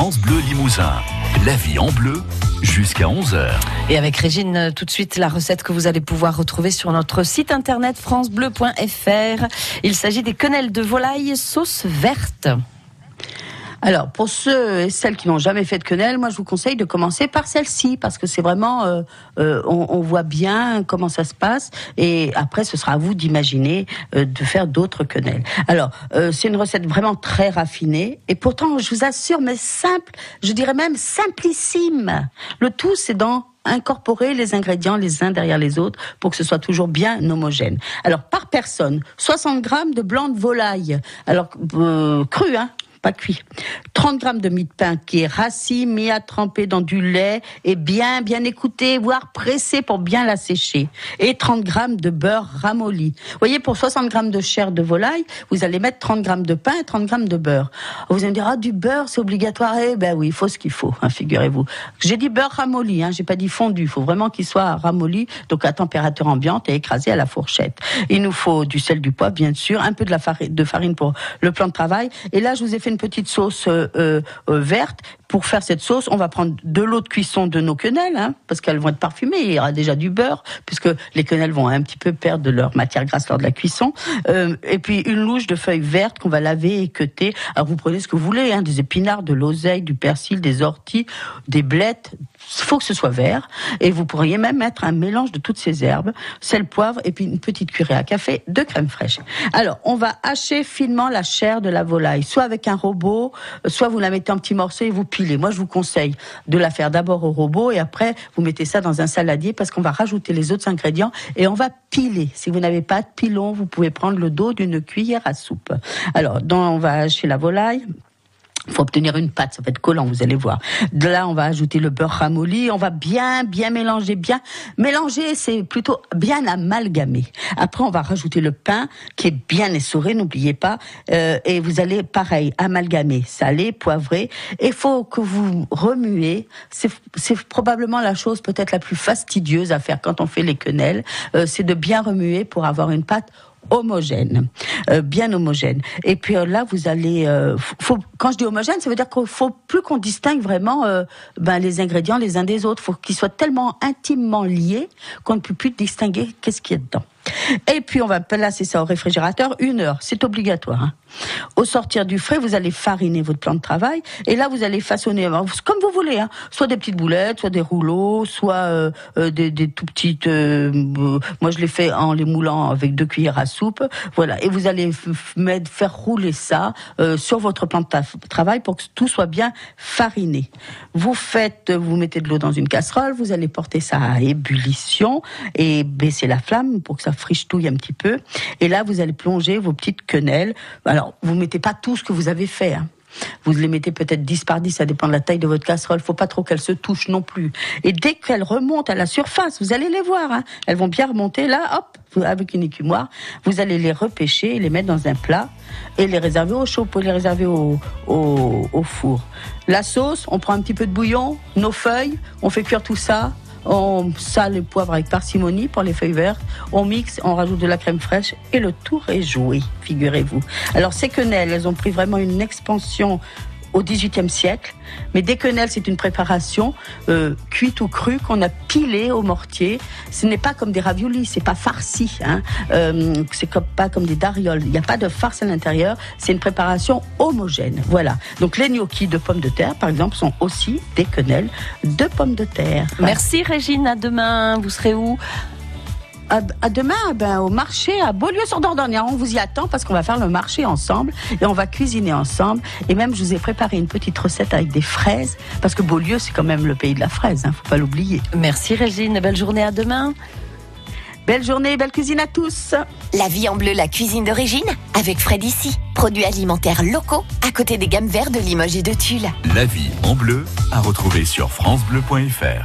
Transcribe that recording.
France Bleu Limousin. La vie en bleu jusqu'à 11h. Et avec Régine, euh, tout de suite, la recette que vous allez pouvoir retrouver sur notre site internet francebleu.fr. Il s'agit des quenelles de volaille sauce verte. Alors, pour ceux et celles qui n'ont jamais fait de quenelle, moi je vous conseille de commencer par celle-ci parce que c'est vraiment, euh, euh, on, on voit bien comment ça se passe et après ce sera à vous d'imaginer euh, de faire d'autres quenelles. Alors, euh, c'est une recette vraiment très raffinée et pourtant, je vous assure, mais simple, je dirais même simplissime. Le tout, c'est dans incorporer les ingrédients les uns derrière les autres pour que ce soit toujours bien homogène. Alors par personne, 60 grammes de blanc de volaille, alors euh, cru, hein, pas cuit. 30 grammes de mie de pain qui est rassis, mis à tremper dans du lait et bien, bien écouté, voire pressé pour bien la sécher. Et 30 grammes de beurre ramolli. Vous voyez, pour 60 grammes de chair de volaille, vous allez mettre 30 grammes de pain et 30 grammes de beurre. Vous allez me dire, ah, du beurre, c'est obligatoire. Eh ben oui, il faut ce qu'il faut, hein, figurez-vous. J'ai dit beurre ramolli, hein, j'ai pas dit fondu. Il faut vraiment qu'il soit ramolli, donc à température ambiante et écrasé à la fourchette. Il nous faut du sel, du poivre, bien sûr, un peu de farine, de farine pour le plan de travail. Et là, je vous ai fait une petite sauce euh, euh, verte. Pour faire cette sauce, on va prendre de l'eau de cuisson de nos quenelles, hein, parce qu'elles vont être parfumées. Il y aura déjà du beurre, puisque les quenelles vont un petit peu perdre de leur matière grasse lors de la cuisson. Euh, et puis une louche de feuilles vertes qu'on va laver et queuter. Alors vous prenez ce que vous voulez, hein, des épinards, de l'oseille, du persil, des orties, des blettes. Il faut que ce soit vert. Et vous pourriez même mettre un mélange de toutes ces herbes, sel, poivre, et puis une petite cuillère à café de crème fraîche. Alors, on va hacher finement la chair de la volaille, soit avec un robot, soit vous la mettez en petits morceaux et vous pilez. Moi, je vous conseille de la faire d'abord au robot et après, vous mettez ça dans un saladier parce qu'on va rajouter les autres ingrédients et on va piler. Si vous n'avez pas de pilon, vous pouvez prendre le dos d'une cuillère à soupe. Alors, dans, on va hacher la volaille. Faut obtenir une pâte, ça va être collant, vous allez voir. De là, on va ajouter le beurre ramolli, on va bien, bien mélanger, bien mélanger, c'est plutôt bien amalgamer. Après, on va rajouter le pain qui est bien essoré, n'oubliez pas, euh, et vous allez pareil amalgamer, salé, poivré. Il faut que vous remuez. C'est probablement la chose peut-être la plus fastidieuse à faire quand on fait les quenelles, euh, c'est de bien remuer pour avoir une pâte homogène, bien homogène. Et puis euh, là, vous allez, euh, quand je dis homogène, ça veut dire qu'il faut plus qu'on distingue vraiment euh, ben, les ingrédients les uns des autres. Faut qu'ils soient tellement intimement liés qu'on ne peut plus distinguer qu'est-ce qu'il y a dedans. Et puis on va placer ça au réfrigérateur une heure, c'est obligatoire. Hein. Au sortir du frais, vous allez fariner votre plan de travail et là vous allez façonner comme vous voulez, hein. soit des petites boulettes, soit des rouleaux, soit euh, euh, des, tout petites. Euh, moi je les fais en les moulant avec deux cuillères à soupe, voilà. Et vous allez faire rouler ça euh, sur votre plan de travail pour que tout soit bien fariné. Vous faites, vous mettez de l'eau dans une casserole, vous allez porter ça à ébullition et baisser la flamme pour que ça friche-touille un petit peu. Et là, vous allez plonger vos petites quenelles. Alors, vous mettez pas tout ce que vous avez fait. Hein. Vous les mettez peut-être 10 par 10, ça dépend de la taille de votre casserole. Faut pas trop qu'elles se touchent non plus. Et dès qu'elles remontent à la surface, vous allez les voir. Hein. Elles vont bien remonter là, hop, avec une écumoire. Vous allez les repêcher, les mettre dans un plat et les réserver au chaud. Pour les réserver au, au, four. La sauce, on prend un petit peu de bouillon, nos feuilles, on fait cuire tout ça on sale le poivre avec parcimonie pour les feuilles vertes, on mixe, on rajoute de la crème fraîche et le tour est joué, figurez-vous. Alors ces quenelles, elles ont pris vraiment une expansion au XVIIIe siècle. Mais des quenelles, c'est une préparation euh, cuite ou crue qu'on a pilée au mortier. Ce n'est pas comme des raviolis, c'est pas farci. Hein. Euh, c'est pas comme des darioles. Il n'y a pas de farce à l'intérieur. C'est une préparation homogène. Voilà. Donc les gnocchis de pommes de terre, par exemple, sont aussi des quenelles de pommes de terre. Merci Régine. À demain. Vous serez où? À, demain ben, au marché à Beaulieu-sur-Dordogne. On vous y attend parce qu'on va faire le marché ensemble et on va cuisiner ensemble. Et même, je vous ai préparé une petite recette avec des fraises parce que Beaulieu, c'est quand même le pays de la fraise, hein, faut pas l'oublier. Merci Régine, belle journée à demain. Belle journée, belle cuisine à tous. La vie en bleu, la cuisine d'origine, avec Fred ici. Produits alimentaires locaux, à côté des gammes vertes de Limoges et de Tulle. La vie en bleu, à retrouver sur FranceBleu.fr.